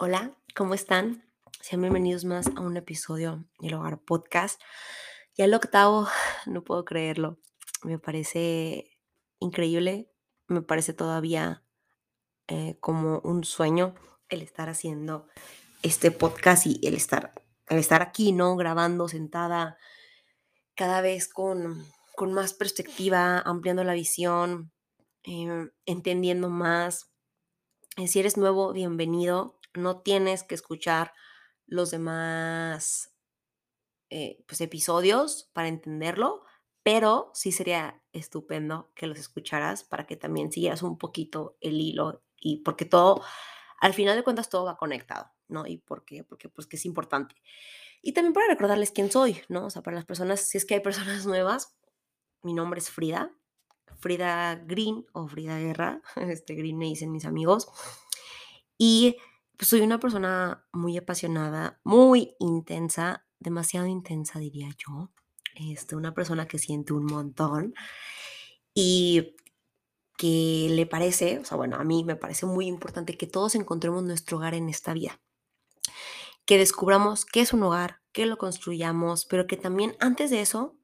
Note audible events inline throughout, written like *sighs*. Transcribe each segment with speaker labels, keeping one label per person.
Speaker 1: Hola, ¿cómo están? Sean bienvenidos más a un episodio del Hogar Podcast. Ya el octavo, *sighs* no puedo creerlo. Me parece increíble, me parece todavía eh, como un sueño el estar haciendo este podcast y el estar, el estar aquí, ¿no? Grabando, sentada, cada vez con, con más perspectiva, ampliando la visión, em, entendiendo más. Eh, si eres nuevo, bienvenido no tienes que escuchar los demás eh, pues, episodios para entenderlo, pero sí sería estupendo que los escucharas para que también siguieras un poquito el hilo y porque todo, al final de cuentas, todo va conectado, ¿no? Y por qué, porque pues que es importante. Y también para recordarles quién soy, ¿no? O sea, para las personas, si es que hay personas *laughs* nuevas, mi nombre es Frida, Frida Green o Frida Guerra, *laughs* este Green me dicen mis amigos. Y soy una persona muy apasionada, muy intensa, demasiado intensa diría yo. Este, una persona que siente un montón y que le parece, o sea, bueno, a mí me parece muy importante que todos encontremos nuestro hogar en esta vida. Que descubramos qué es un hogar, que lo construyamos, pero que también antes de eso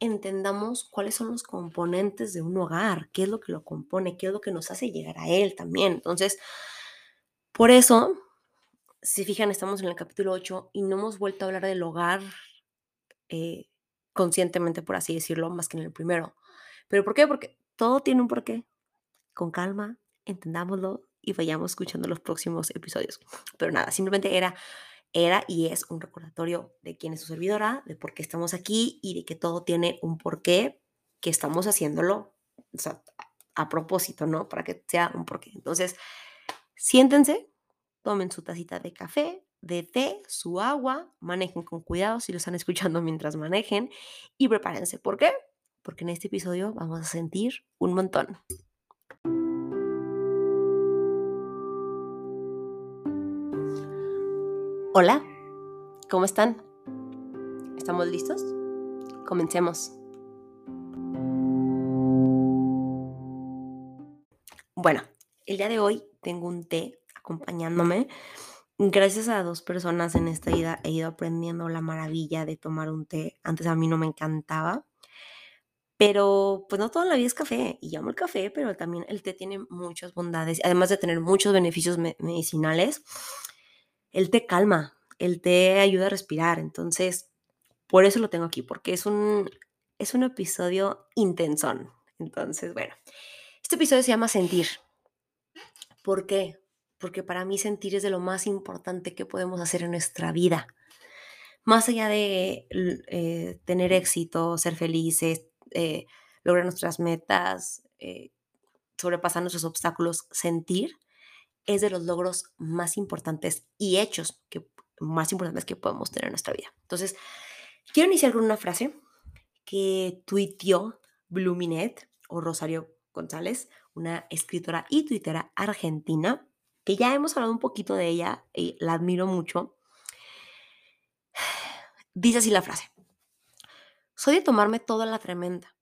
Speaker 1: entendamos cuáles son los componentes de un hogar, qué es lo que lo compone, qué es lo que nos hace llegar a él también. Entonces, por eso, si fijan, estamos en el capítulo 8 y no hemos vuelto a hablar del hogar eh, conscientemente, por así decirlo, más que en el primero. ¿Pero por qué? Porque todo tiene un porqué. Con calma, entendámoslo y vayamos escuchando los próximos episodios. Pero nada, simplemente era, era y es un recordatorio de quién es su servidora, de por qué estamos aquí y de que todo tiene un porqué, que estamos haciéndolo o a propósito, ¿no? Para que sea un porqué. Entonces, Siéntense, tomen su tacita de café, de té, su agua, manejen con cuidado si lo están escuchando *laughs* mientras manejen y prepárense. ¿Por qué? Porque en este episodio vamos a sentir un montón. Hola, ¿cómo están? ¿Estamos listos? Comencemos. Bueno, el día de hoy tengo un té acompañándome. Gracias a dos personas en esta vida he ido aprendiendo la maravilla de tomar un té. Antes a mí no me encantaba, pero pues no toda la vida es café. Y llamo el café, pero también el té tiene muchas bondades. Además de tener muchos beneficios medicinales, el té calma, el té ayuda a respirar. Entonces, por eso lo tengo aquí, porque es un, es un episodio intensón. Entonces, bueno, este episodio se llama Sentir. ¿Por qué? Porque para mí sentir es de lo más importante que podemos hacer en nuestra vida. Más allá de eh, tener éxito, ser felices, eh, lograr nuestras metas, eh, sobrepasar nuestros obstáculos, sentir es de los logros más importantes y hechos que, más importantes que podemos tener en nuestra vida. Entonces, quiero iniciar con una frase que tuiteó Bluminet o Rosario González, una escritora y tuitera argentina, que ya hemos hablado un poquito de ella y la admiro mucho. *sighs* Dice así la frase. Soy de tomarme toda la tremenda.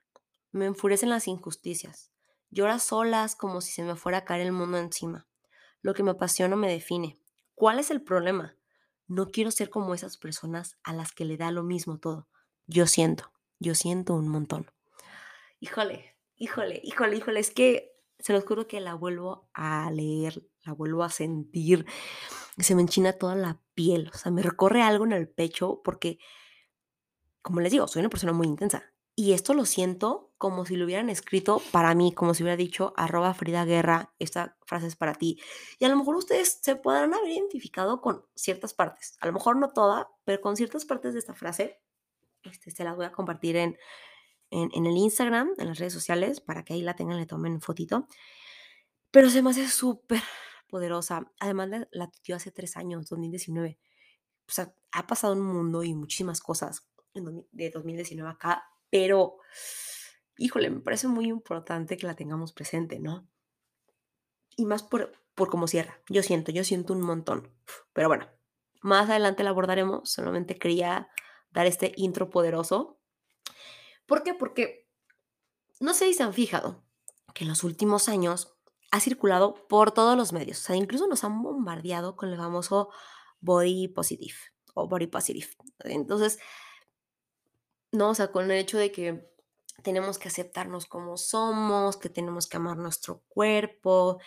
Speaker 1: Me enfurecen las injusticias. Llora solas como si se me fuera a caer el mundo encima. Lo que me apasiona me define. ¿Cuál es el problema? No quiero ser como esas personas a las que le da lo mismo todo. Yo siento, yo siento un montón. Híjole, híjole, híjole, híjole, es que se los juro que la vuelvo a leer, la vuelvo a sentir, se me enchina toda la piel, o sea, me recorre algo en el pecho porque, como les digo, soy una persona muy intensa. Y esto lo siento como si lo hubieran escrito para mí, como si hubiera dicho arroba Frida Guerra, esta frase es para ti. Y a lo mejor ustedes se podrán haber identificado con ciertas partes, a lo mejor no toda, pero con ciertas partes de esta frase, este, se las voy a compartir en, en, el Instagram, en las redes sociales, para que ahí la tengan, le tomen fotito. Pero se me súper poderosa. Además, la, la hace tres años, 2019. O sea, ha pasado un mundo y muchísimas cosas de 2019 acá, pero, híjole, me parece muy importante que la tengamos presente, ¿no? Y más por, por cómo cierra. Yo siento, yo siento un montón. Pero bueno, más adelante la abordaremos. Solamente quería dar este intro poderoso ¿Por qué? Porque no sé si se han fijado que en los últimos años ha circulado por todos los medios. O sea, incluso nos han bombardeado con el famoso body positive o body positive. Entonces, no, o sea, con el hecho de que tenemos que aceptarnos como somos, que tenemos que amar nuestro cuerpo,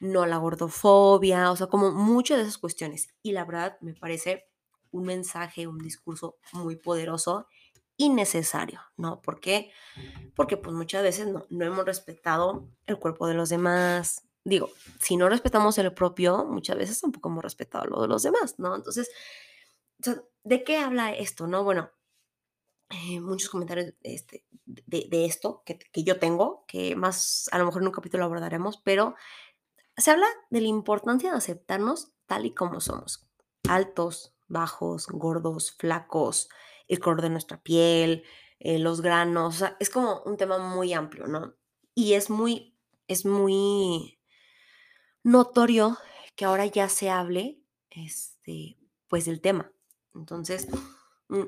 Speaker 1: no la gordofobia, o sea, como muchas de esas cuestiones. Y la verdad me parece un mensaje, un discurso muy poderoso y necesario, ¿no? ¿Por qué? Porque pues muchas veces no, no hemos respetado el cuerpo de los demás. Digo, si no respetamos el propio, muchas veces tampoco hemos respetado lo de los demás, ¿no? Entonces, ¿de qué habla esto, no? Bueno, eh, muchos comentarios este, de, de esto que, que, yo tengo, que más a lo mejor en un capítulo abordaremos, pero se habla de la importancia de aceptarnos tal y como somos, altos, bajos, gordos, flacos, el color de nuestra piel, eh, los granos, o sea, es como un tema muy amplio, ¿no? Y es muy, es muy notorio que ahora ya se hable, este, pues del tema. Entonces, mm,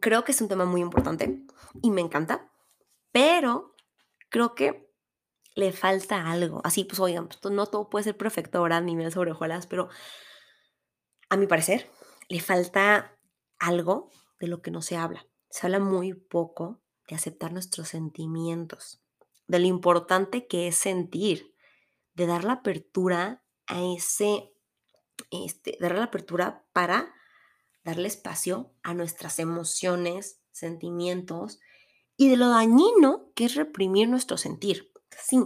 Speaker 1: creo que es un tema muy importante y me encanta, pero creo que le falta algo. Así, pues, oigan, pues, no todo puede ser perfecto ahora, ni miel sobre hojuelas, pero a mi parecer, le falta algo de lo que no se habla. Se habla muy poco de aceptar nuestros sentimientos, de lo importante que es sentir, de dar la apertura a ese, este, dar la apertura para darle espacio a nuestras emociones, sentimientos y de lo dañino que es reprimir nuestro sentir. Sí,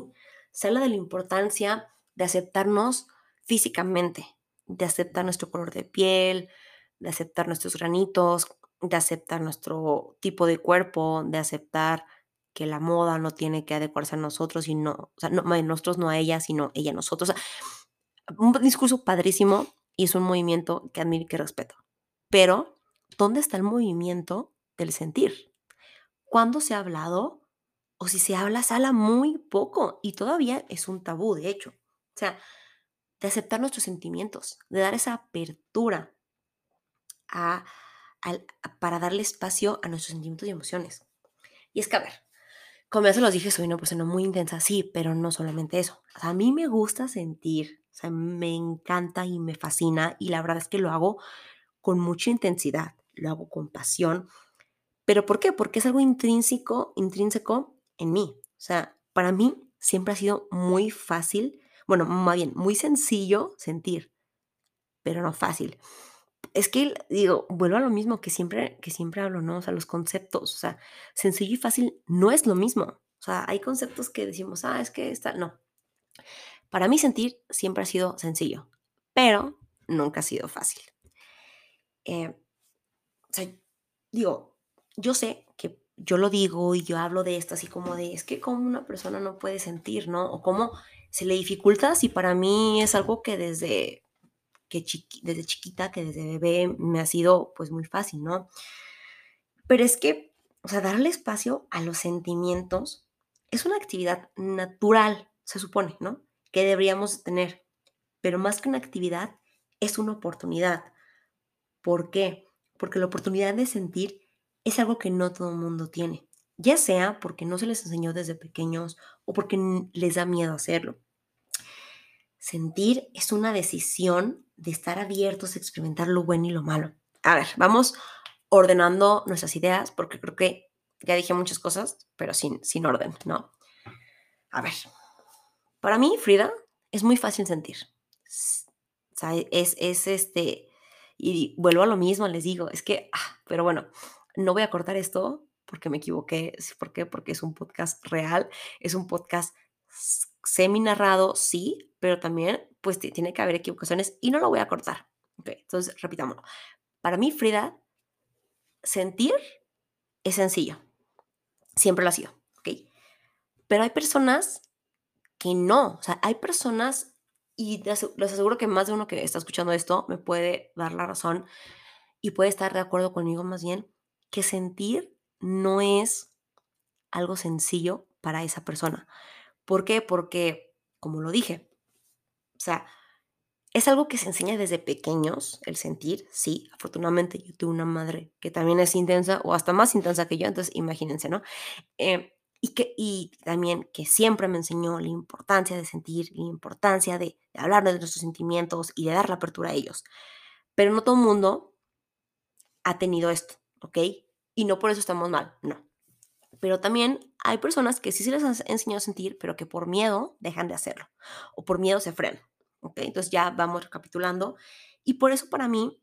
Speaker 1: se habla de la importancia de aceptarnos físicamente, de aceptar nuestro color de piel, de aceptar nuestros granitos, de aceptar nuestro tipo de cuerpo, de aceptar que la moda no tiene que adecuarse a nosotros, y no, o sea, no, nosotros no a ella, sino ella a nosotros. O un discurso padrísimo y es un movimiento que admiro y que respeto. Pero, ¿dónde está el movimiento del sentir? ¿Cuándo se ha hablado? O si se habla, se habla muy poco y todavía es un tabú, de hecho. O sea, de aceptar nuestros sentimientos, de dar esa apertura para darle espacio a nuestros sentimientos y emociones. Y es que, a ver, como ya se los dije, soy una persona muy intensa, sí, pero no solamente eso. a mí me gusta sentir, o sea, me encanta y me fascina y la verdad es que lo hago con mucha intensidad, lo hago con pasión. ¿Pero por qué? Porque es algo intrínseco, intrínseco en mí. O sea, para mí siempre ha sido muy fácil, bueno, más bien, muy sencillo sentir, pero no fácil. Es que, digo, vuelvo a lo mismo que siempre, que siempre hablo, ¿no? O sea, los conceptos, o sea, sencillo y fácil no es lo mismo. O sea, hay conceptos que decimos, ah, es que está, no. Para mí sentir siempre ha sido sencillo, pero nunca ha sido fácil. Eh, o sea, digo, yo sé que yo lo digo y yo hablo de esto así como de, es que como una persona no puede sentir, ¿no? O cómo se le dificulta si para mí es algo que desde, que desde chiquita, que desde bebé me ha sido pues muy fácil, ¿no? Pero es que, o sea, darle espacio a los sentimientos es una actividad natural, se supone, ¿no? Que deberíamos tener. Pero más que una actividad, es una oportunidad. ¿Por qué? Porque la oportunidad de sentir es algo que no todo el mundo tiene, ya sea porque no se les enseñó desde pequeños o porque les da miedo hacerlo. Sentir es una decisión de estar abiertos a experimentar lo bueno y lo malo. A ver, vamos ordenando nuestras ideas porque creo que ya dije muchas cosas, pero sin, sin orden, ¿no? A ver, para mí, Frida, es muy fácil sentir. O sea, es, es este, y vuelvo a lo mismo, les digo, es que, ah, pero bueno, no voy a cortar esto porque me equivoqué. ¿Por qué? Porque es un podcast real, es un podcast semi narrado, sí, pero también pues tiene que haber equivocaciones y no lo voy a cortar. Okay, entonces, repitámoslo. Para mí, Frida, sentir es sencillo. Siempre lo ha sido, ¿ok? Pero hay personas que no. O sea, hay personas y les aseguro que más de uno que está escuchando esto me puede dar la razón y puede estar de acuerdo conmigo más bien, que sentir no es algo sencillo para esa persona. ¿Por qué? Porque, como lo dije, o sea, es algo que se enseña desde pequeños, el sentir, sí, afortunadamente yo tuve una madre que también es intensa o hasta más intensa que yo, entonces imagínense, ¿no? Eh, y, que, y también que siempre me enseñó la importancia de sentir, la importancia de, hablar de nuestros sentimientos y de dar la apertura a ellos. Pero no todo el mundo ha tenido esto, ¿ok? Y no por eso estamos mal, no. Pero también hay personas que sí se les ha enseñado a sentir, pero que por miedo dejan de hacerlo o por miedo se frenan, ¿ok? Entonces ya vamos recapitulando. Y por eso para mí,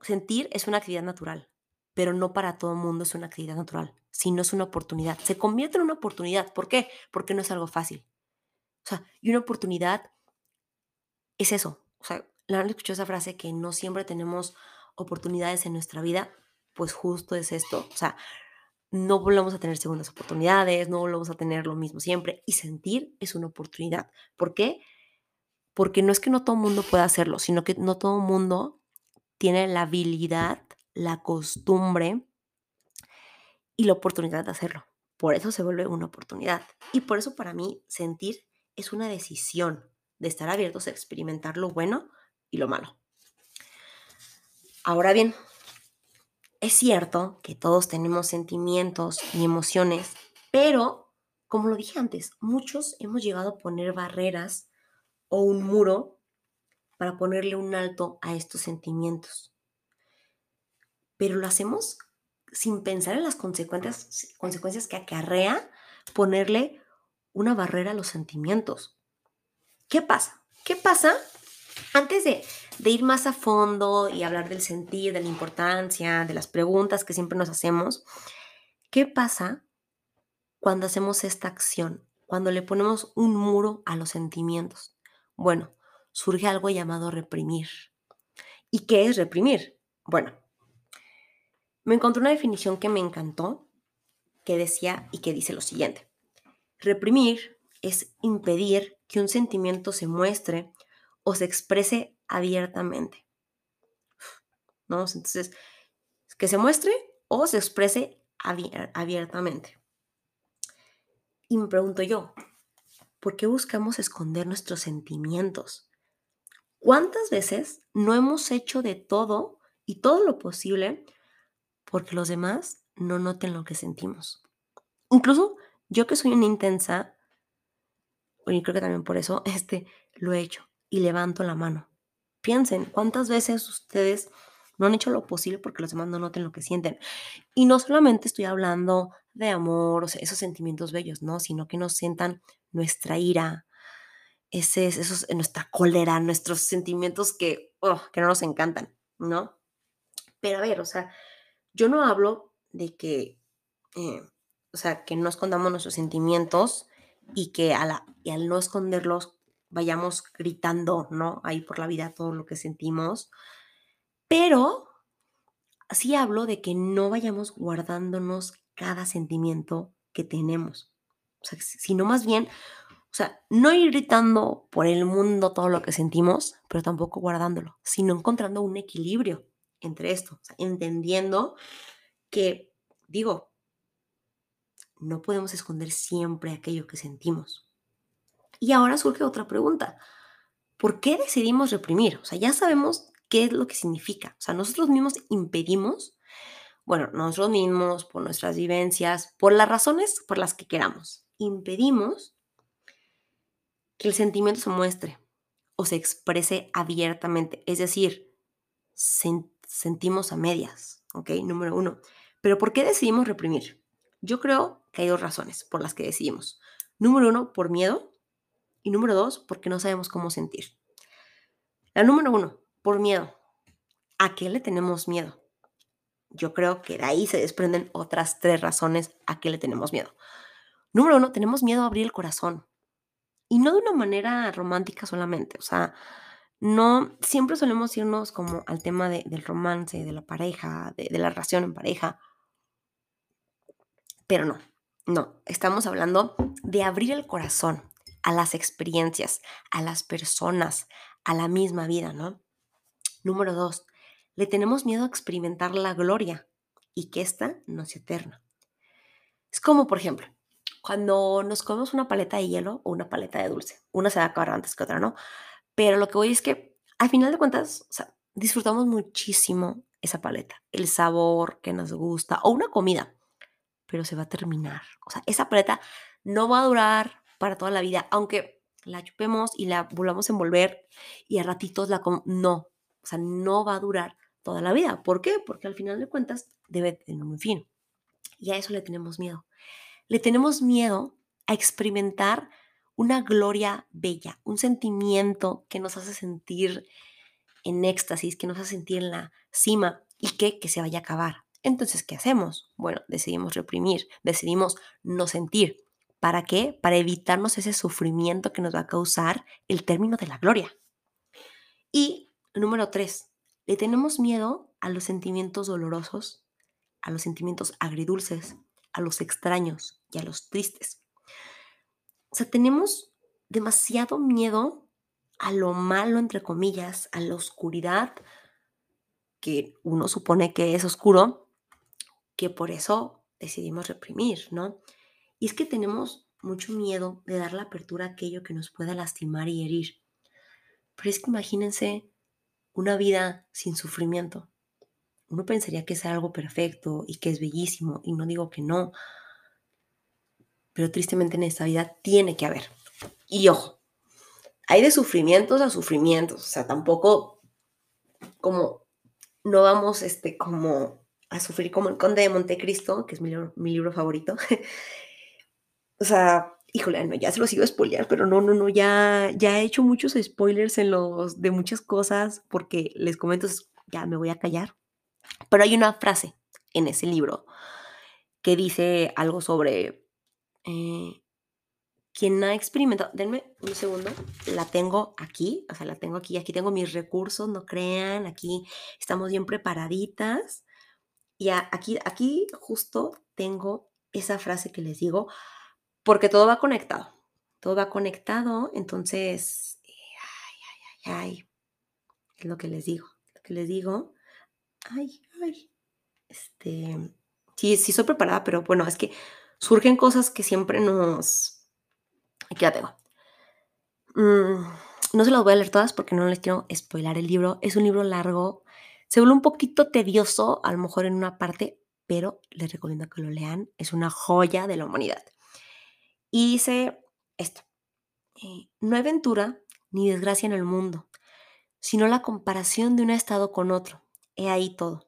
Speaker 1: sentir es una actividad natural, pero no para todo mundo es una actividad natural, sino es una oportunidad. Se convierte en una oportunidad. ¿Por qué? Porque no es algo fácil. O sea, y una oportunidad es eso. O sea, la han escuchado esa frase que no siempre tenemos oportunidades en nuestra vida, pues justo es esto. O sea, no volvemos a tener segundas oportunidades, no volvemos a tener lo mismo siempre. Y sentir es una oportunidad. ¿Por qué? Porque no es que no todo el mundo pueda hacerlo, sino que no todo el mundo tiene la habilidad, la costumbre y la oportunidad de hacerlo. Por eso se vuelve una oportunidad. Y por eso para mí sentir es una decisión de estar abiertos a experimentar lo bueno y lo malo. Ahora bien, es cierto que todos tenemos sentimientos y emociones, pero, como lo dije antes, muchos hemos llegado a poner barreras o un muro para ponerle un alto a estos sentimientos. Pero lo hacemos sin pensar en las consecuencias, consecuencias que acarrea ponerle una barrera a los sentimientos. ¿Qué pasa? ¿Qué pasa antes de, ir más a fondo y hablar del sentir, de la importancia, de las preguntas que siempre nos hacemos, ¿qué pasa cuando hacemos esta acción? Cuando le ponemos un muro a los sentimientos. Bueno, surge algo llamado reprimir. ¿Y qué es reprimir? Bueno, me encontré una definición que me encantó, que decía y que dice lo siguiente. Reprimir es impedir que un sentimiento se muestre o se exprese abiertamente. ¿No? Entonces, que se muestre o se exprese abiertamente. Y me pregunto yo, ¿por qué buscamos esconder nuestros sentimientos? ¿Cuántas veces no hemos hecho de todo y todo lo posible porque los demás no noten lo que sentimos? Incluso yo que soy una intensa, y creo que también por eso, *laughs* este, lo he hecho y levanto la mano. Piensen, ¿cuántas veces ustedes no han hecho lo posible porque los demás no noten lo que sienten? Y no solamente estoy hablando de amor, o sea, esos sentimientos bellos, ¿no? Sino que nos sientan nuestra ira, ese, esos, nuestra cólera, nuestros sentimientos que, oh, que no nos encantan, ¿no? Pero a ver, o sea, yo no hablo de que, eh, o sea, que no escondamos nuestros sentimientos y que a la, y al no esconderlos vayamos gritando, ¿no? Ahí por la vida todo lo que sentimos. Pero sí hablo de que no vayamos guardándonos cada sentimiento que tenemos. Sino más bien, o sea, no ir gritando por el mundo todo lo que sentimos, pero tampoco guardándolo, sino encontrando un equilibrio entre esto, entendiendo que, digo, no podemos esconder siempre aquello que sentimos. Y ahora surge otra pregunta. ¿Por qué decidimos reprimir? O sea, ya sabemos qué es lo que significa. O sea, nosotros mismos impedimos, bueno, nosotros mismos, por nuestras vivencias, por las razones por las que queramos, impedimos que el sentimiento se muestre o se exprese abiertamente. Es decir, sentimos a medias, ¿ok? Número uno. Pero ¿por qué decidimos reprimir? Yo creo que hay dos razones por las que decidimos. Número uno, por miedo. Y número dos, porque no sabemos cómo sentir. La número uno, por miedo. ¿A qué le tenemos miedo? Yo creo que de ahí se desprenden otras tres razones a qué le tenemos miedo. Número uno, tenemos miedo a abrir el corazón. Y no de una manera romántica solamente. O sea, no, siempre solemos irnos como al tema del romance, de la pareja, de, la relación en pareja. Pero no, no, estamos hablando de abrir el corazón, a las experiencias, a las personas, a la misma vida, ¿no? Número dos, le tenemos miedo a experimentar la gloria y que ésta no sea eterna. Es como, por ejemplo, cuando nos comemos una paleta de hielo o una paleta de dulce. Una se va a acabar antes que otra, ¿no? Pero lo que voy es que, al final de cuentas, disfrutamos muchísimo esa paleta, el sabor que nos gusta o una comida. pero se va a terminar. O sea, esa paleta no va a durar para toda la vida, aunque la chupemos y la volvamos a envolver y a ratitos la... No, o sea, no va a durar toda la vida. ¿Por qué? Porque al final de cuentas debe tener un fin. Y a eso le tenemos miedo. Le tenemos miedo a experimentar una gloria bella, un sentimiento que nos hace sentir en éxtasis, que nos hace sentir en la cima y que, que se vaya a acabar. Entonces, ¿qué hacemos? Bueno, decidimos reprimir, decidimos no sentir. ¿Para qué? Para evitarnos ese sufrimiento que nos va a causar el término de la gloria. Y número tres, le tenemos miedo a los sentimientos dolorosos, a los sentimientos agridulces, a los extraños y a los tristes. O sea, tenemos demasiado miedo a lo malo, entre comillas, a la oscuridad, que uno supone que es oscuro, que por eso decidimos reprimir, ¿no? Y es que tenemos mucho miedo de dar la apertura a aquello que nos pueda lastimar y herir. Pero es que imagínense una vida sin sufrimiento. Uno pensaría que es algo perfecto y que es bellísimo, y no digo que no, pero tristemente en esta vida tiene que haber. Y ojo, hay de sufrimientos a sufrimientos, o sea, tampoco como no vamos este como a sufrir como el Conde de Montecristo, que es mi mi libro favorito. *laughs* o sea, híjole, no, ya se los iba a spoilear, pero no, no, no, ya, ya he hecho muchos spoilers en los de muchas cosas porque les comento, ya me voy a callar. Pero hay una frase en ese libro que dice algo sobre eh, quien ha experimentado, denme un segundo, la tengo aquí, o sea, la tengo aquí, aquí tengo mis recursos, no crean, aquí estamos bien preparaditas. Y aquí, aquí justo tengo esa frase que les digo, porque todo va conectado, todo va conectado, entonces, ay, ay, ay, ay, es lo que les digo, lo que les digo, ay, ay, este, sí, sí soy preparada, pero bueno, es que surgen cosas que siempre nos... Aquí la tengo. Mm, no se las voy a leer todas porque no les quiero spoilar el libro. Es un libro largo. Se vuelve un poquito tedioso, a lo mejor en una parte, pero les recomiendo que lo lean. Es una joya de la humanidad. Y dice esto. Eh, no hay aventura ni desgracia en el mundo, sino la comparación de un estado con otro. He ahí todo.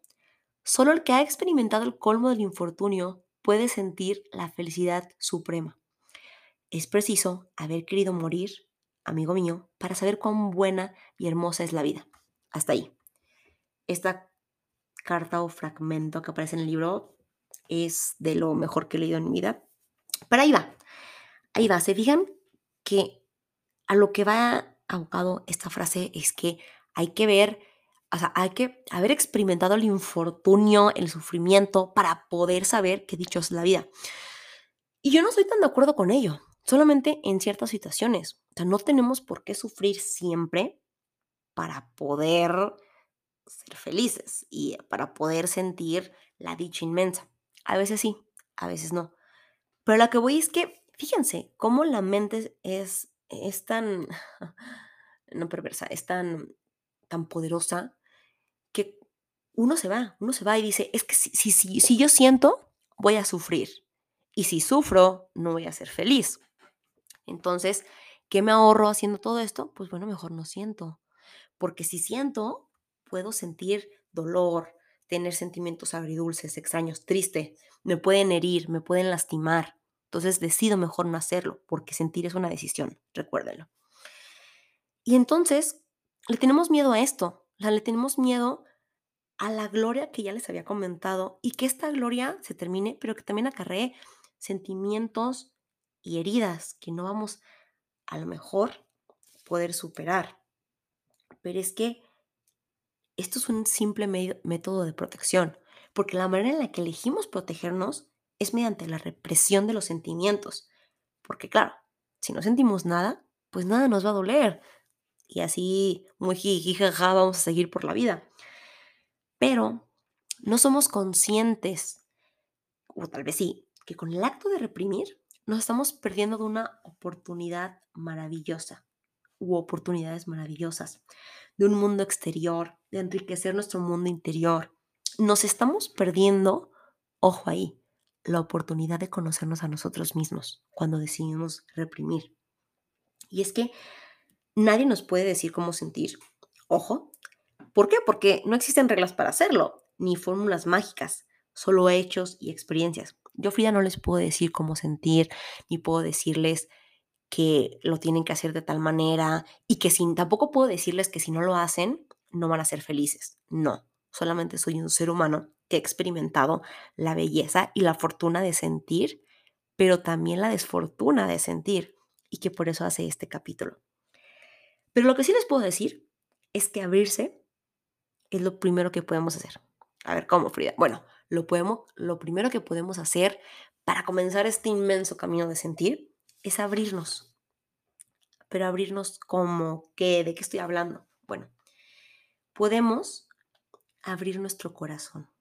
Speaker 1: Solo el que ha experimentado el colmo del infortunio puede sentir la felicidad suprema. Es preciso haber querido morir, amigo mío, para saber cuán buena y hermosa es la vida. Hasta ahí. Esta carta o fragmento que aparece en el libro es de lo mejor que he leído en mi vida. Pero ahí va. Ahí va. Se fijan que a lo que va abocado esta frase es que hay que ver o sea, hay que haber experimentado el infortunio, el sufrimiento para poder saber qué dicho es la vida. Y yo no estoy tan de acuerdo con ello, solamente en ciertas situaciones. O sea, no tenemos por qué sufrir siempre para poder ser felices y para poder sentir la dicha inmensa. A veces sí, a veces no. Pero lo que voy es que, fíjense, cómo la mente es, es tan, *laughs* no perversa, es tan, tan poderosa que uno se va, uno se va y dice, es que si, si, si, yo siento, voy a sufrir. Y si sufro, no voy a ser feliz. Entonces, ¿qué me ahorro haciendo todo esto? Pues bueno, mejor no siento. Porque si siento, puedo sentir dolor, tener sentimientos agridulces, extraños, triste, me pueden herir, me pueden lastimar. Entonces decido mejor no hacerlo, porque sentir es una decisión, recuérdenlo. Y entonces, le tenemos miedo a esto, le tenemos miedo a la gloria que ya les había comentado y que esta gloria se termine, pero que también acarree sentimientos y heridas que no vamos a lo mejor poder superar. Pero es que esto es un simple método de protección, porque la manera en la que elegimos protegernos es mediante la represión de los sentimientos. Porque claro, si no sentimos nada, pues nada nos va a doler y así muy jijijaja vamos a seguir por la vida. Pero no somos conscientes, o tal vez sí, que con el acto de reprimir nos estamos perdiendo de una oportunidad maravillosa u oportunidades maravillosas, de un mundo exterior, de enriquecer nuestro mundo interior. Nos estamos perdiendo, ojo ahí, la oportunidad de conocernos a nosotros mismos cuando decidimos reprimir. Y es que nadie nos puede decir cómo sentir. Ojo, ¿por qué? Porque no existen reglas para hacerlo, ni fórmulas mágicas, solo hechos y experiencias. Yo, Frida, no les puedo decir cómo sentir, ni puedo decirles que lo tienen que hacer de tal manera y que sin, tampoco puedo decirles que si no lo hacen, no van a ser felices. No, solamente soy un ser humano que ha experimentado la belleza y la fortuna de sentir, pero también la desfortuna de sentir y que por eso hace este capítulo. Pero lo que sí les puedo decir es que abrirse es lo primero que podemos hacer. A ver, ¿cómo, Frida? Bueno, lo, podemos, lo primero que podemos hacer para comenzar este inmenso camino de sentir es abrirnos. Pero abrirnos como qué, de qué estoy hablando. Bueno, podemos abrir nuestro corazón.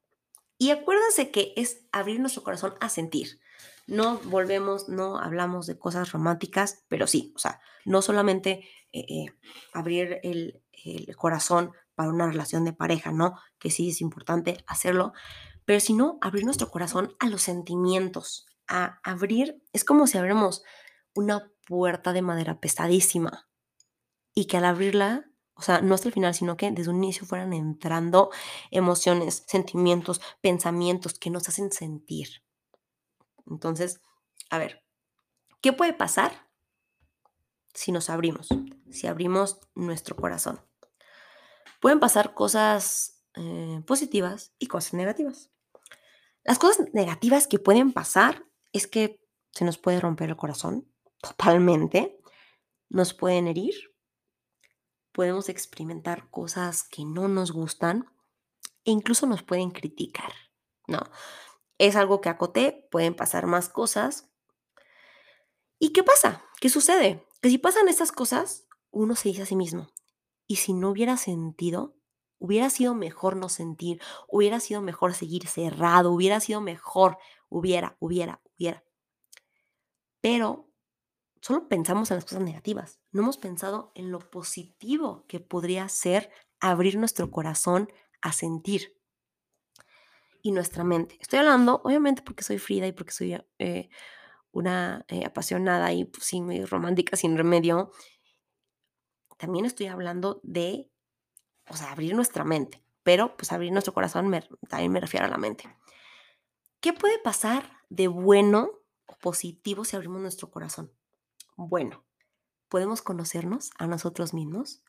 Speaker 1: Y acuérdense que es abrir nuestro corazón a sentir. No volvemos, no hablamos de cosas románticas, pero sí, o sea, no solamente eh, eh, abrir el, el corazón para una relación de pareja, ¿no? Que sí es importante hacerlo, pero sino abrir nuestro corazón a los sentimientos, a abrir, es como si abriéramos una puerta de madera pesadísima y que al abrirla, o sea, no hasta el final, sino que desde un inicio fueran entrando emociones, sentimientos, pensamientos que nos hacen sentir. Entonces, a ver, ¿qué puede pasar si nos abrimos? Si abrimos nuestro corazón. Pueden pasar cosas eh, positivas y cosas negativas. Las cosas negativas que pueden pasar es que se nos puede romper el corazón totalmente, nos pueden herir, podemos experimentar cosas que no nos gustan e incluso nos pueden criticar, ¿no? Es algo que acoté, pueden pasar más cosas. ¿Y qué pasa? ¿Qué sucede? Que si pasan estas cosas, uno se dice a sí mismo, ¿y si no hubiera sentido? Hubiera sido mejor no sentir, hubiera sido mejor seguir cerrado, hubiera sido mejor, hubiera, hubiera, hubiera. Pero solo pensamos en las cosas negativas, no hemos pensado en lo positivo que podría ser abrir nuestro corazón a sentir y nuestra mente. Estoy hablando, obviamente, porque soy Frida y porque soy eh, una eh, apasionada y pues, sí, muy romántica sin remedio. También estoy hablando de, o sea, abrir nuestra mente, pero pues abrir nuestro corazón también me refiero a la mente. ¿Qué puede pasar de bueno o positivo si abrimos nuestro corazón? Bueno, podemos conocernos a nosotros mismos,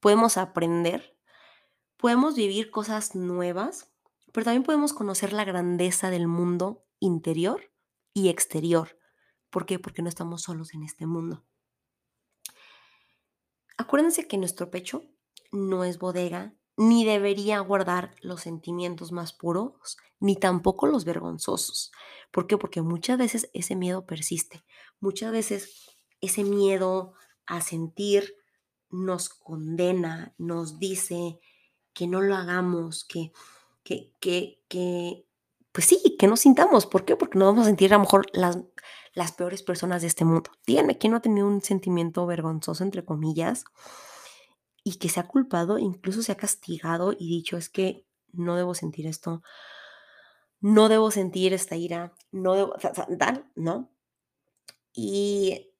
Speaker 1: podemos aprender, podemos vivir cosas nuevas pero también podemos conocer la grandeza del mundo interior y exterior. ¿Por qué? Porque no estamos solos en este mundo. Acuérdense que nuestro pecho no es bodega, ni debería guardar los sentimientos más puros, ni tampoco los vergonzosos. ¿Por qué? Porque muchas veces ese miedo persiste. Muchas veces ese miedo a sentir nos condena, nos dice que no lo hagamos, que, que, que, que, pues sí, que nos sintamos. ¿Por qué? Porque nos vamos a sentir a lo mejor las, las peores personas de este mundo. Díganme, ¿quién no ha tenido un sentimiento vergonzoso, entre comillas, y que se ha culpado, incluso se ha castigado y dicho, es que no debo sentir esto, no debo sentir esta ira, no debo, ¿no? Y,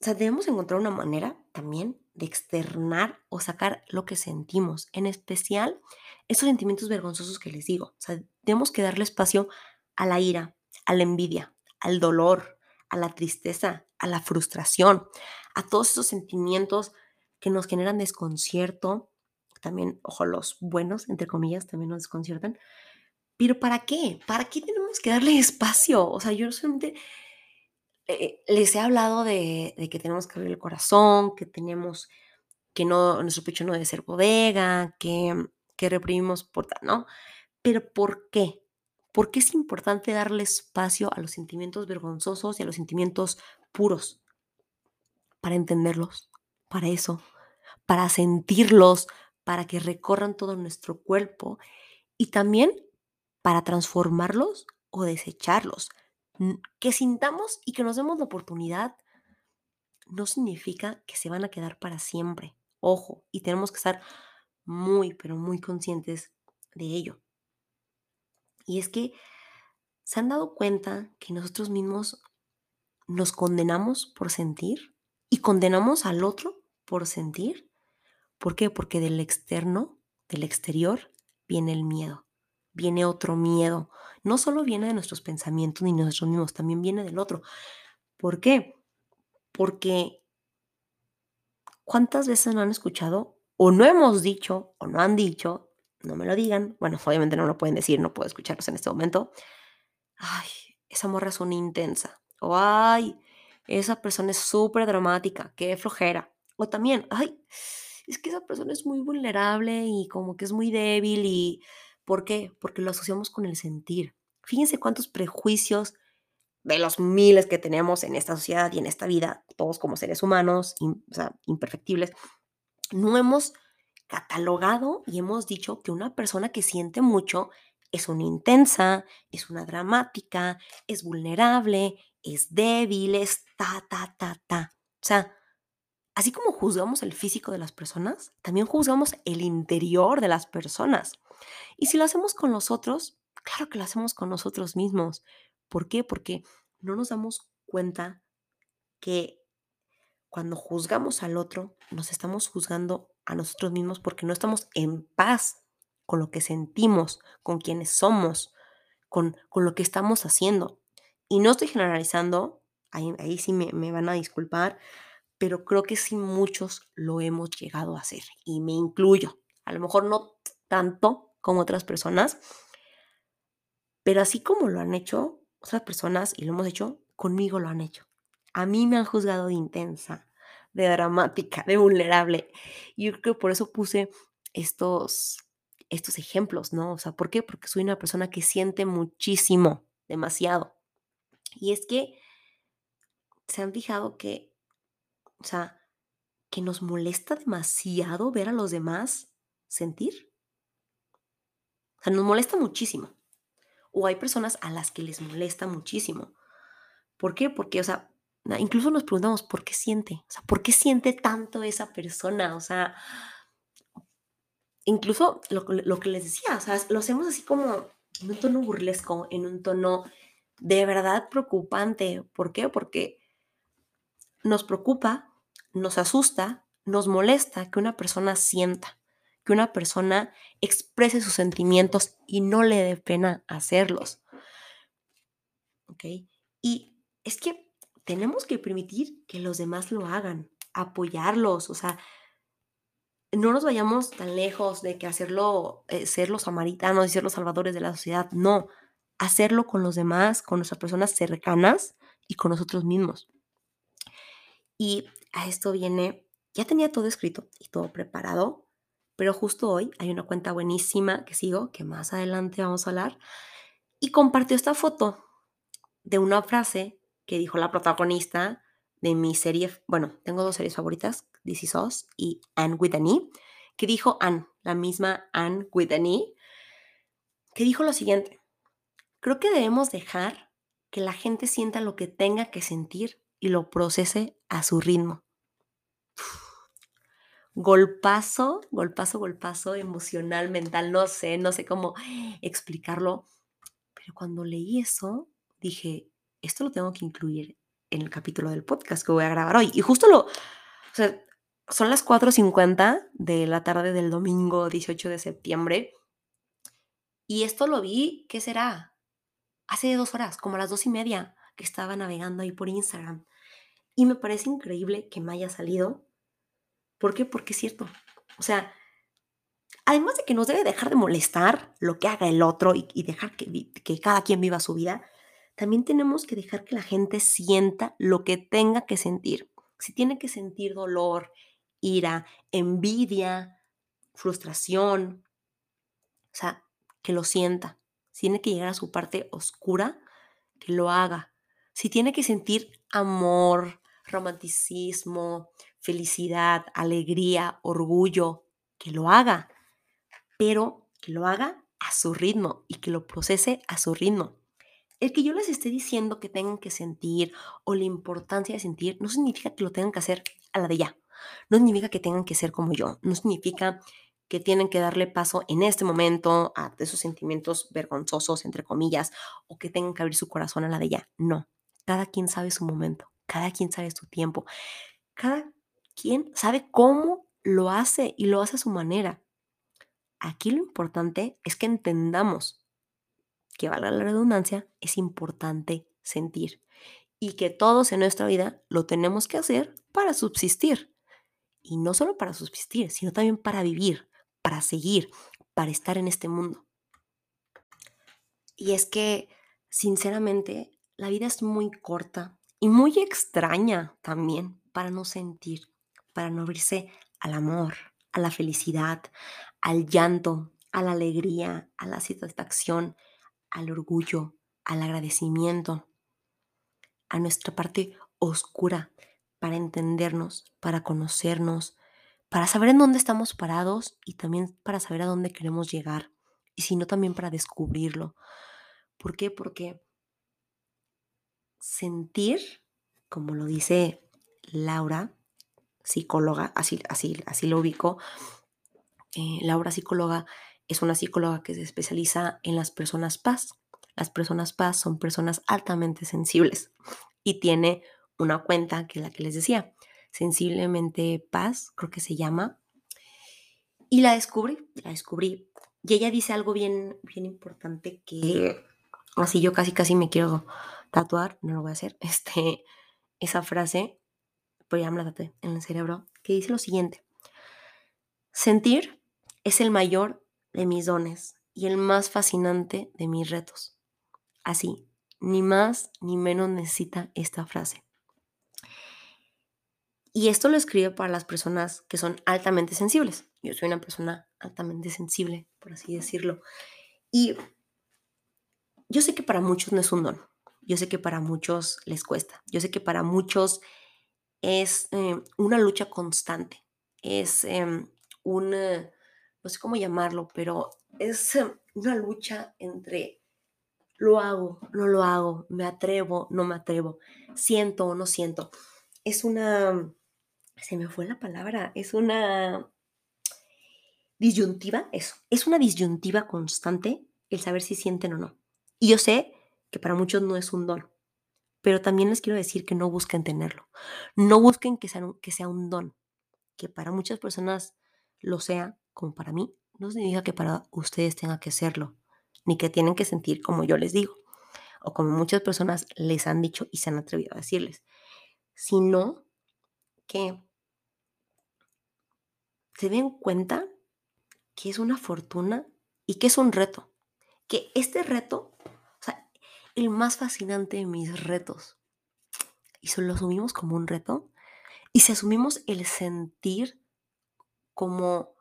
Speaker 1: o sea, debemos encontrar una manera también de externar o sacar lo que sentimos, en especial esos sentimientos vergonzosos que les digo. O sea, tenemos que darle espacio a la ira, a la envidia, al dolor, a la tristeza, a la frustración, a todos esos sentimientos que nos generan desconcierto. También, ojo, los buenos, entre comillas, también nos desconciertan. Pero ¿para qué? ¿Para qué tenemos que darle espacio? O sea, yo solamente eh, les he hablado de, que tenemos que abrir el corazón, que tenemos que no, nuestro pecho no debe ser bodega, que, que reprimimos por ¿no? Pero ¿por qué? ¿Por qué es importante darle espacio a los sentimientos vergonzosos y a los sentimientos puros? Para entenderlos, para eso, para sentirlos, para que recorran todo nuestro cuerpo y también para transformarlos o desecharlos que sintamos y que nos demos la oportunidad no significa que se van a quedar para siempre. Ojo, y tenemos que estar muy, pero muy conscientes de ello. Y es que ¿Se han dado cuenta que nosotros mismos nos condenamos por sentir y condenamos al otro por sentir? ¿Por qué? Porque del externo, del exterior, viene el miedo, viene otro miedo. No solo viene de nuestros pensamientos ni nosotros mismos, también viene del otro. ¿Por qué? Porque ¿cuántas veces no han escuchado o no hemos dicho o no han dicho, no me lo digan, bueno, *laughs* obviamente no lo pueden decir, no puedo escucharlos en este momento, ay, esa morra es una intensa, o ay, esa persona es súper dramática, qué flojera, o también, ay, es que esa persona es muy vulnerable y como que es muy débil y ¿por qué? Porque lo asociamos con el sentir. Fíjense cuántos prejuicios de los miles que tenemos en esta sociedad y en esta vida, todos como seres humanos, imperfectibles, no hemos catalogado y hemos dicho que una persona que siente mucho es una intensa, es una dramática, es vulnerable, es débil, es ta, ta, ta, ta. O sea, así como juzgamos el físico de las personas, también juzgamos el interior de las personas. Y si lo hacemos con los otros, claro que lo hacemos con nosotros mismos. ¿Por qué? Porque no nos damos cuenta que cuando juzgamos al otro, nos estamos juzgando a nosotros mismos porque no estamos en paz con lo que sentimos, con quienes somos, con, con lo que estamos haciendo. Y no estoy generalizando, ahí, ahí sí me, me van a disculpar, pero creo que sí muchos lo hemos llegado a hacer y me incluyo. A lo mejor no tanto como otras personas, pero así como lo han hecho otras personas y lo hemos hecho, conmigo lo han hecho. A mí me han juzgado de intensa, de dramática, de vulnerable. Y yo creo que por eso puse estos, estos ejemplos, ¿no? O sea, ¿por qué? Porque soy una persona que siente muchísimo, demasiado. Y es que se han fijado que, o sea, que nos molesta demasiado ver a los demás sentir. O sea, nos molesta muchísimo. O hay personas a las que les molesta muchísimo. ¿Por qué? Porque, o sea, incluso nos preguntamos, ¿por qué siente? O sea, ¿por qué siente tanto esa persona? O sea, incluso lo, lo que les decía, o sea, lo hacemos así como en un tono burlesco, en un tono de verdad preocupante. ¿Por qué? Porque nos preocupa, nos asusta, nos molesta que una persona sienta, que una persona exprese sus sentimientos y no le dé pena hacerlos. ¿Ok? Y es que tenemos que permitir que los demás lo hagan, apoyarlos, o sea, no nos vayamos tan lejos de que hacerlo, eh, ser los samaritanos y ser los salvadores de la sociedad, no, hacerlo con los demás, con nuestras personas cercanas y con nosotros mismos. Y a esto viene, ya tenía todo escrito y todo preparado, pero justo hoy hay una cuenta buenísima que sigo, que más adelante vamos a hablar, y compartió esta foto de una frase que dijo la protagonista de mi serie, bueno, tengo dos series favoritas, This Is Us y Anne with an E, que dijo Anne, la misma Anne with an E, que dijo lo siguiente, creo que debemos dejar que la gente sienta lo que tenga que sentir y lo procese a su ritmo. Golpazo, golpazo, golpazo emocional, mental, no sé, no sé cómo explicarlo, pero cuando leí eso, dije, esto lo tengo que incluir en el capítulo del podcast que voy a grabar hoy. Y justo lo, son las 4.50 de la tarde del domingo 18 de septiembre. Y esto lo vi, ¿qué será? Hace dos horas, como a las dos y media, que estaba navegando ahí por Instagram. Y me parece increíble que me haya salido. ¿Por qué? Porque es cierto. O sea, además de que nos debe dejar de molestar lo que haga el otro y, dejar que, que cada quien viva su vida, también tenemos que dejar que la gente sienta lo que tenga que sentir. Si tiene que sentir dolor, ira, envidia, frustración, o sea, que lo sienta. Si tiene que llegar a su parte oscura, que lo haga. Si tiene que sentir amor, romanticismo, felicidad, alegría, orgullo, que lo haga. Pero que lo haga a su ritmo y que lo procese a su ritmo. El que yo les esté diciendo que tengan que sentir o la importancia de sentir no significa que lo tengan que hacer a la de ya. No significa que tengan que ser como yo. No significa que tienen que darle paso en este momento a esos sentimientos vergonzosos, entre comillas, o que tengan que abrir su corazón a la de ella. No, cada quien sabe su momento, cada quien sabe su tiempo, cada quien sabe cómo lo hace y lo hace a su manera. Aquí lo importante es que entendamos que, valga la redundancia, es importante sentir y que todos en nuestra vida lo tenemos que hacer para subsistir. Y no solo para subsistir, sino también para vivir, para seguir, para estar en este mundo. Y es que, sinceramente, la vida es muy corta y muy extraña también para no sentir, para no abrirse al amor, a la felicidad, al llanto, a la alegría, a la satisfacción, al orgullo, al agradecimiento, a nuestra parte oscura para entendernos, para conocernos, para saber en dónde estamos parados y también para saber a dónde queremos llegar. Y si no, también para descubrirlo. ¿Por qué? Porque sentir, como lo dice Laura, psicóloga, así, así, así lo ubico, eh, Laura psicóloga es una psicóloga que se especializa en las personas paz. Las personas paz son personas altamente sensibles y tiene una cuenta que es la que les decía, Sensiblemente Paz, creo que se llama. Y la descubrí, la descubrí. Y ella dice algo bien, bien importante que así yo casi casi me quiero tatuar, no lo voy a hacer, *laughs* este, esa frase, tatué en el cerebro, que dice lo siguiente. Sentir es el mayor de mis dones y el más fascinante de mis retos. Así, ni más ni menos necesita esta frase. Y esto lo escribe para las personas que son altamente sensibles. Yo soy una persona altamente sensible, por así decirlo. Y yo sé que para muchos no es un don. Yo sé que para muchos les cuesta. Yo sé que para muchos es eh, una lucha constante. Es em, un, no sé cómo llamarlo, pero es em, una lucha entre lo hago, no lo hago, me atrevo, no me atrevo, siento o no siento. Es una, se me fue la palabra, es una disyuntiva, eso, es una disyuntiva constante el saber si sienten o no. Y yo sé que para muchos no es un don, pero también les quiero decir que no busquen tenerlo, no busquen que sea, que sea un don, que para muchas personas lo sea, como para mí, no significa que para ustedes tenga que serlo ni que tienen que sentir como yo les digo, o como muchas personas les han dicho y se han atrevido a decirles, sino que se den cuenta que es una fortuna y que es un reto, que este reto, el más fascinante de mis retos, y se lo asumimos como un reto, y si asumimos el sentir como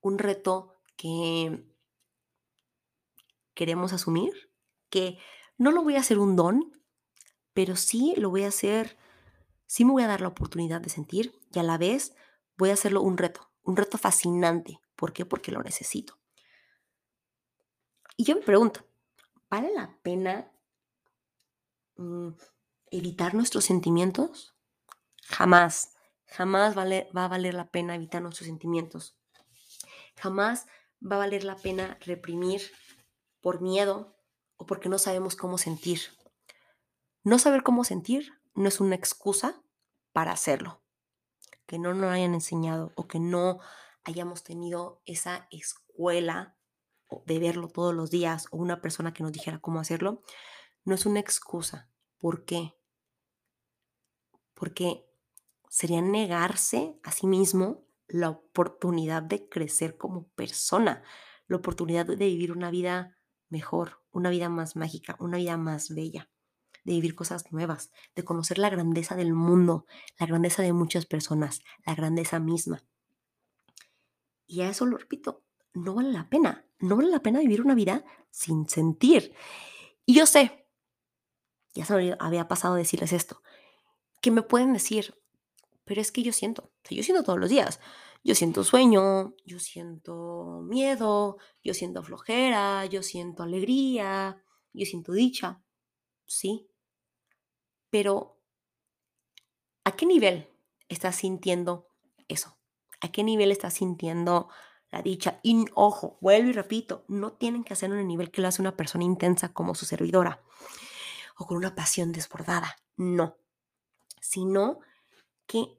Speaker 1: un reto que queremos asumir, que no lo voy a hacer un don, pero sí lo voy a hacer, sí me voy a dar la oportunidad de sentir y a la vez voy a hacerlo un reto, un reto fascinante. ¿Por qué? Porque lo necesito. Y yo me pregunto, ¿vale la pena evitar nuestros sentimientos? Jamás, jamás vale, va a valer la pena evitar nuestros sentimientos. Jamás va a valer la pena reprimir por miedo o porque no sabemos cómo sentir. No saber cómo sentir no es una excusa para hacerlo. Que no nos hayan enseñado o que no hayamos tenido esa escuela de verlo todos los días o una persona que nos dijera cómo hacerlo, no es una excusa. ¿Por qué? Porque sería negarse a sí mismo la oportunidad de crecer como persona, la oportunidad de vivir una vida mejor, una vida más mágica, una vida más bella, de vivir cosas nuevas, de conocer la grandeza del mundo, la grandeza de muchas personas, la grandeza misma. Y a eso lo repito, no vale la pena, no vale la pena vivir una vida sin sentir. Y yo sé, ya se había pasado decirles esto, que me pueden decir, pero es que yo siento, yo siento todos los días, yo siento sueño, yo siento miedo, yo siento flojera, yo siento alegría, yo siento dicha, sí. Pero, ¿a qué nivel estás sintiendo eso? ¿A qué nivel estás sintiendo la dicha. Y ojo, vuelvo y repito, no tienen que hacerlo en el nivel que lo hace una persona intensa como su servidora o con una pasión desbordada. No. Sino que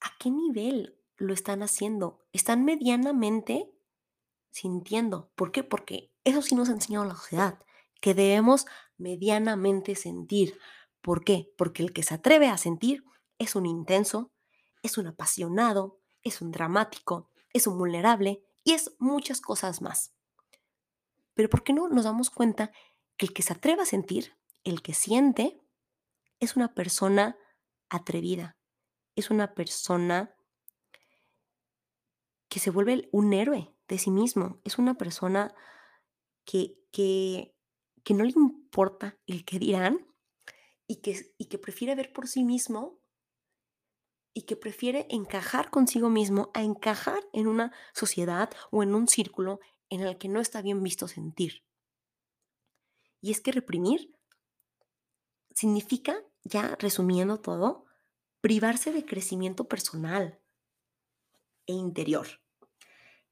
Speaker 1: a qué nivel lo están haciendo. Están medianamente sintiendo. ¿Por qué? Porque eso sí nos ha enseñado la sociedad, que debemos medianamente sentir. ¿Por qué? Porque el que se atreve a sentir es un intenso, es un apasionado, es un dramático, es un vulnerable y es muchas cosas más. Pero ¿por qué no nos damos cuenta que el que se atreve a sentir, el que siente, es una persona atrevida, es una persona que se vuelve un héroe de sí mismo, es una persona que, que, que no le importa el que dirán y que, y que prefiere ver por sí mismo y que prefiere encajar consigo mismo a encajar en una sociedad o en un círculo en el que no está bien visto sentir. Y es que reprimir significa, ya resumiendo todo, privarse de crecimiento personal e interior.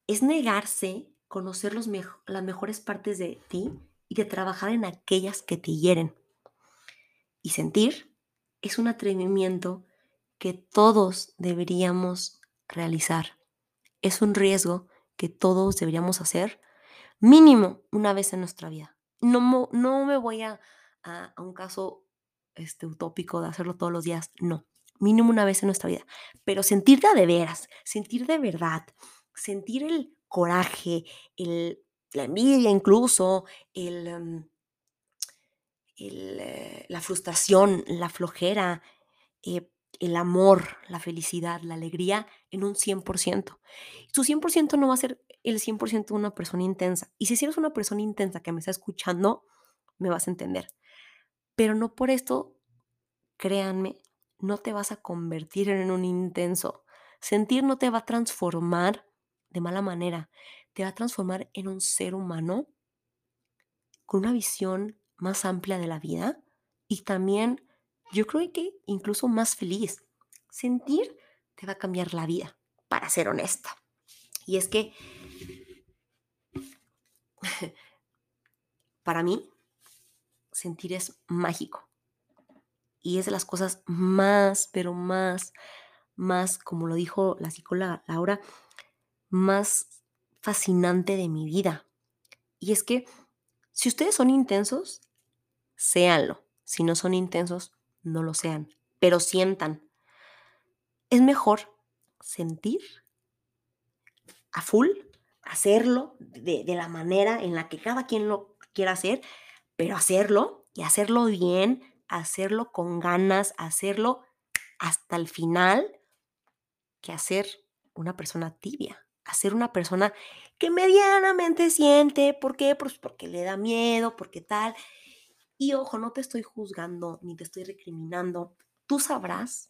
Speaker 1: Es negarse conocer los las mejores partes de ti y de trabajar en aquellas que te hieren. Y sentir es un atrevimiento que todos deberíamos realizar. Es un riesgo que todos deberíamos hacer mínimo una vez en nuestra vida. No, no me voy a, a, un caso este, utópico de hacerlo todos los días, no, mínimo una vez en nuestra vida. Pero sentir de veras, sentir de verdad, sentir el coraje, el, la envidia incluso, el, em, eh, la frustración, la flojera, eh, el amor, la felicidad, la alegría en un 100%. Su 100% no va a ser el 100% de una persona intensa. Y si eres una persona intensa que me está escuchando, me vas a entender. Pero no por esto, créanme, no te vas a convertir en un intenso. Sentir no te va a transformar de mala manera. Te va a transformar en un ser humano con una visión más amplia de la vida y también yo creo que incluso más feliz. Sentir te va a cambiar la vida, para ser honesta. Y es que *laughs* para mí, sentir es mágico. Y es de las cosas más, pero más, más, como lo dijo la psicóloga Laura, más fascinante de mi vida. Y es que si ustedes son intensos, séanlo. Si no son intensos, no lo sean, pero sientan. Es mejor sentir a full, hacerlo de, la manera en la que cada quien lo quiera hacer, pero hacerlo y hacerlo bien, hacerlo con ganas, hacerlo hasta el final, que hacer una persona tibia, hacer una persona que medianamente siente, ¿por qué? Pues porque le da miedo, porque tal, y ojo, no te estoy juzgando ni te estoy recriminando. Tú sabrás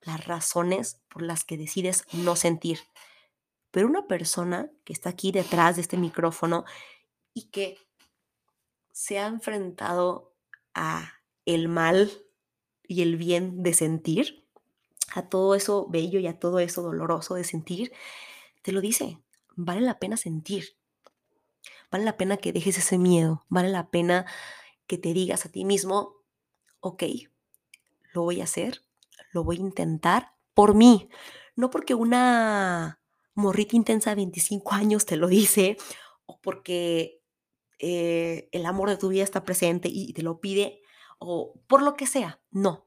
Speaker 1: las razones por las que decides no sentir. Pero una persona que está aquí detrás de este micrófono y que se ha enfrentado a el mal y el bien de sentir, a todo eso bello y a todo eso doloroso de sentir, te lo dice, vale la pena sentir. Vale la pena que dejes ese miedo, vale la pena que te digas a ti mismo, ok, lo voy a hacer, lo voy a intentar por mí, no porque una morrita intensa de 25 años te lo dice o porque eh, el amor de tu vida está presente y te lo pide o por lo que sea, no,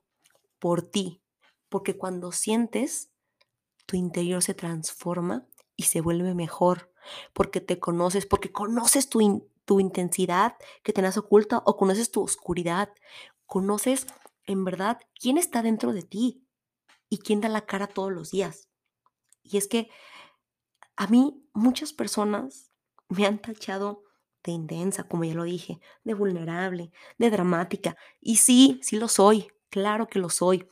Speaker 1: por ti, porque cuando sientes, tu interior se transforma y se vuelve mejor, porque te conoces, porque conoces tu, tu intensidad que tenés oculta o conoces tu oscuridad. Conoces en verdad quién está dentro de ti y quién da la cara todos los días. Y es que a mí muchas personas me han tachado de intensa, como ya lo dije, de vulnerable, de dramática. Y sí, sí lo soy, claro que lo soy.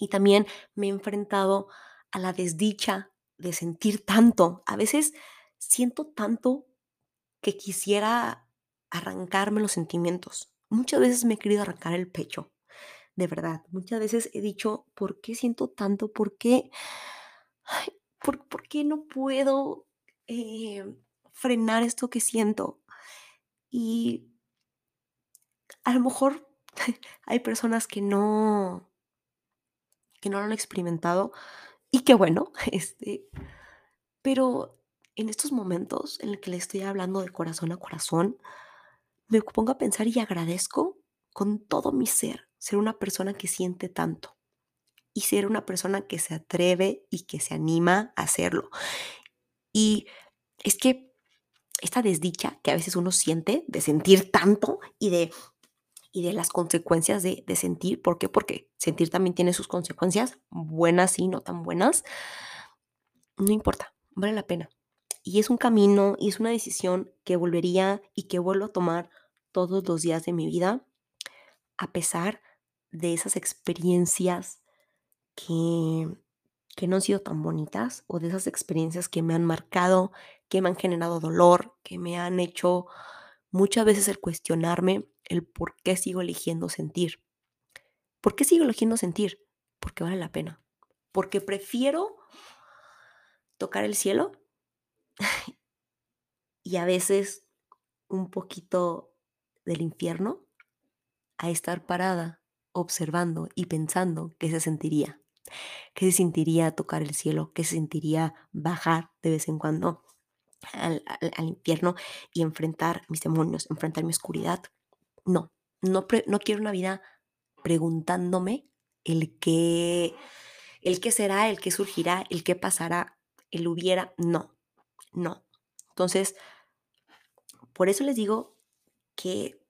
Speaker 1: Y también me he enfrentado a la desdicha de sentir tanto. A veces siento tanto que quisiera arrancarme los sentimientos. Muchas veces me he querido arrancar el pecho, de verdad. Muchas veces he dicho, ¿por qué siento tanto? ¿Por qué? por, qué no puedo eh, frenar esto que siento. Y a lo mejor *laughs* hay personas que no, que no lo han experimentado y qué bueno, *laughs* este, pero en estos momentos en el que le estoy hablando de corazón a corazón, me pongo a pensar y agradezco con todo mi ser ser una persona que siente tanto y ser una persona que se atreve y que se anima a hacerlo. Y es que esta desdicha que a veces uno siente de sentir tanto y de, y de las consecuencias de, de sentir, ¿por qué? Porque sentir también tiene sus consecuencias, buenas y no tan buenas, no importa, vale la pena. Y es un camino y es una decisión que volvería y que vuelvo a tomar todos los días de mi vida, a pesar de esas experiencias que, que no han sido tan bonitas o de esas experiencias que me han marcado, que me han generado dolor, que me han hecho muchas veces el cuestionarme el por qué sigo eligiendo sentir. ¿Por qué sigo eligiendo sentir? Porque vale la pena. Porque prefiero tocar el cielo *laughs* y a veces un poquito del infierno a estar parada observando y pensando qué se sentiría, qué se sentiría tocar el cielo, qué se sentiría bajar de vez en cuando al, al, infierno y enfrentar mis demonios, enfrentar mi oscuridad. No, no, no quiero una vida preguntándome el qué, el qué será, el qué surgirá, el qué pasará, el hubiera. No, no. Entonces, por eso les digo que,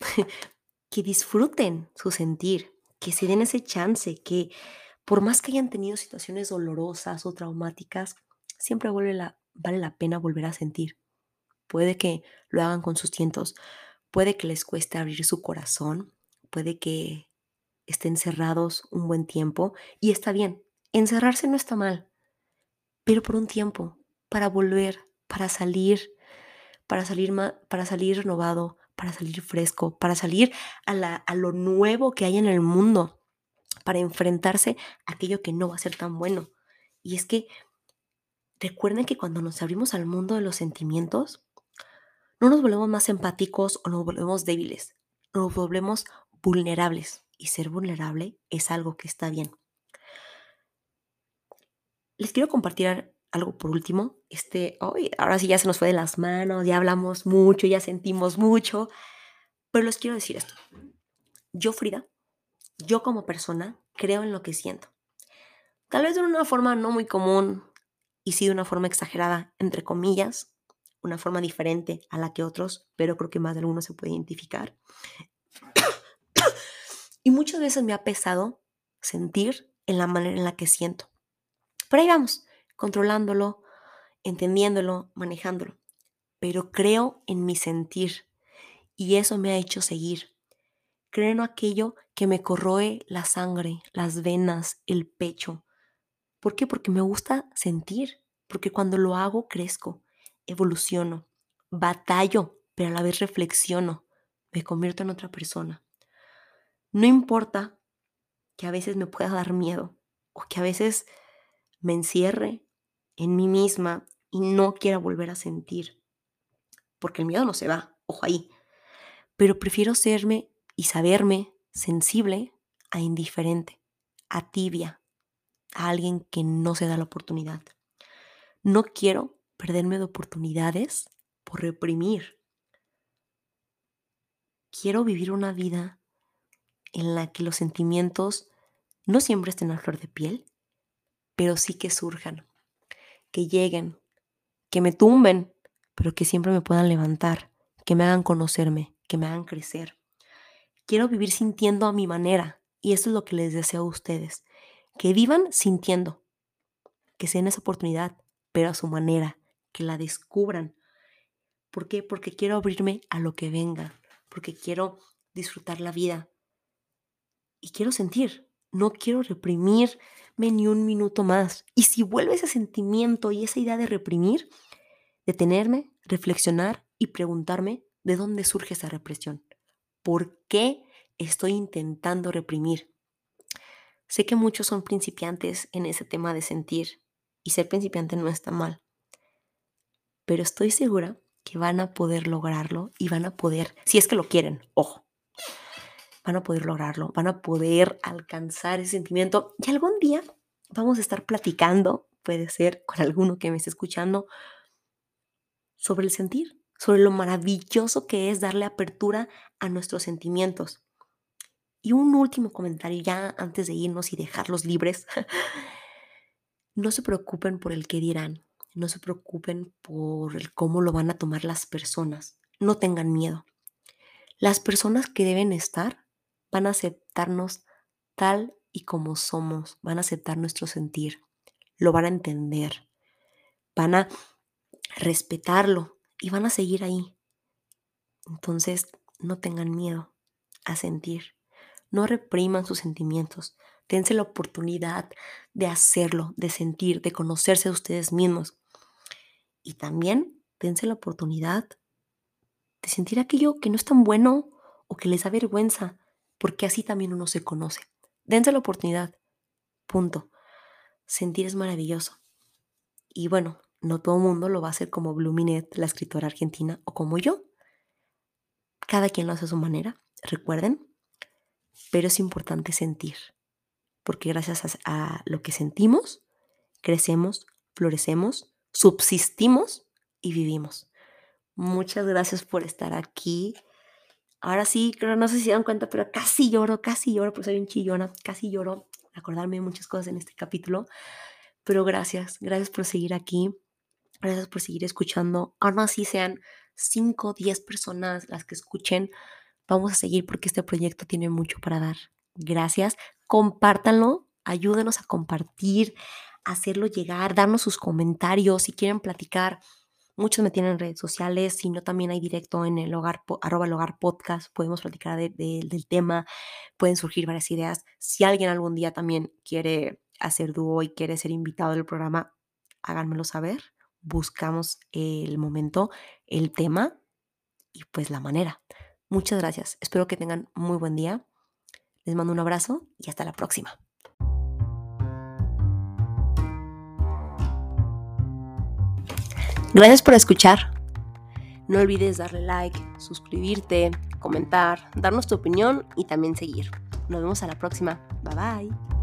Speaker 1: *laughs* que disfruten su sentir, que se den ese chance, que por más que hayan tenido situaciones dolorosas o traumáticas, siempre vale la, vale la pena volver a sentir. Puede que lo hagan con sus tientos, puede que les cueste abrir su corazón, puede que estén cerrados un buen tiempo y está bien. Encerrarse no está mal, pero por un tiempo, para volver, para salir, para salir, para salir renovado, para salir fresco, para salir a, la, a lo nuevo que hay en el mundo, para enfrentarse a aquello que no va a ser tan bueno. Y es que recuerden que cuando nos abrimos al mundo de los sentimientos, no nos volvemos más empáticos o nos volvemos débiles, nos volvemos vulnerables. Y ser vulnerable es algo que está bien. Les quiero compartir algo por último. Este, hoy, ahora sí ya se nos fue de las manos, ya hablamos mucho, ya sentimos mucho, pero les quiero decir esto. Yo, Frida, yo como persona, creo en lo que siento. Tal vez de una forma no muy común y sí de una forma exagerada, entre comillas, una forma diferente a la que otros, pero creo que más de alguno se puede identificar. y muchas veces me ha pesado sentir en la manera en la que siento. Pero ahí vamos, controlándolo, entendiéndolo, manejándolo. Pero creo en mi sentir y eso me ha hecho seguir. Creo en aquello que me corroe la sangre, las venas, el pecho. ¿Por qué? Porque me gusta sentir, porque cuando lo hago crezco, evoluciono, batallo, pero a la vez reflexiono, me convierto en otra persona. No importa que a veces me pueda dar miedo o que a veces me encierre en mí misma y no quiera volver a sentir. Porque el miedo no se va, ojo ahí. Pero prefiero serme y saberme sensible a indiferente, a tibia, a alguien que no se da la oportunidad. No quiero perderme de oportunidades por reprimir. Quiero vivir una vida en la que los sentimientos no siempre estén a flor de piel, pero sí que surjan, que lleguen, que me tumben, pero que siempre me puedan levantar, que me hagan conocerme, que me hagan crecer. Quiero vivir sintiendo a mi manera y eso es lo que les deseo a ustedes, que vivan sintiendo, que se den esa oportunidad, pero a su manera, que la descubran. ¿Por qué? Porque quiero abrirme a lo que venga, porque quiero disfrutar la vida y quiero sentir, no quiero reprimir ni un minuto más. Y si vuelve ese sentimiento y esa idea de reprimir, detenerme, reflexionar y preguntarme de dónde surge esa represión. ¿Por qué estoy intentando reprimir? Sé que muchos son principiantes en ese tema de sentir y ser principiante no está mal. pero estoy segura que van a poder lograrlo y van a poder, si es que lo quieren, ojo, van a poder lograrlo, van a poder alcanzar ese sentimiento y algún día vamos a estar platicando, puede ser con alguno que me esté escuchando, sobre el sentir, sobre lo maravilloso que es darle apertura a nuestros sentimientos. Y un último comentario ya antes de irnos y dejarlos libres. *laughs* no se preocupen por el que dirán, no se preocupen por el cómo lo van a tomar las personas, no tengan miedo. Las personas que deben estar van a aceptarnos tal y como somos, van a aceptar nuestro sentir, lo van a entender, van a respetarlo y van a seguir ahí. Entonces, no tengan miedo a sentir, no repriman sus sentimientos, dense la oportunidad de hacerlo, de sentir, de conocerse a ustedes mismos. Y también dense la oportunidad de sentir aquello que no es tan bueno o que les da vergüenza, porque así también uno se conoce. Dense la oportunidad. Punto. Sentir es maravilloso. Y bueno, no todo el mundo lo va a hacer como Bluminet, la escritora argentina, o como yo. Cada quien lo hace a su manera, recuerden. Pero es importante sentir, porque gracias a, lo que sentimos, crecemos, florecemos, subsistimos y vivimos. Muchas gracias por estar aquí. Ahora sí, creo, no sé si se dan cuenta, pero casi lloro, casi lloro, porque soy un chillona, casi lloro, acordarme de muchas cosas en este capítulo. Pero gracias, gracias por seguir aquí, gracias por seguir escuchando. Ahora así sean 5, 10 personas las que escuchen, vamos a seguir porque este proyecto tiene mucho para dar. Gracias, compártanlo, ayúdenos a compartir, hacerlo llegar, darnos sus comentarios si quieren platicar Muchos me tienen en redes sociales, sino también hay directo en el hogar, arroba hogar podcast, podemos platicar del tema, pueden surgir varias ideas. Si alguien algún día también quiere hacer dúo y quiere ser invitado al programa, háganmelo saber. Buscamos el momento, el tema y pues la manera. Muchas gracias. Espero que tengan muy buen día. Les mando un abrazo y hasta la próxima. Gracias por escuchar. No olvides darle like, suscribirte, comentar, darnos tu opinión y también seguir. Nos vemos a la próxima. Bye bye.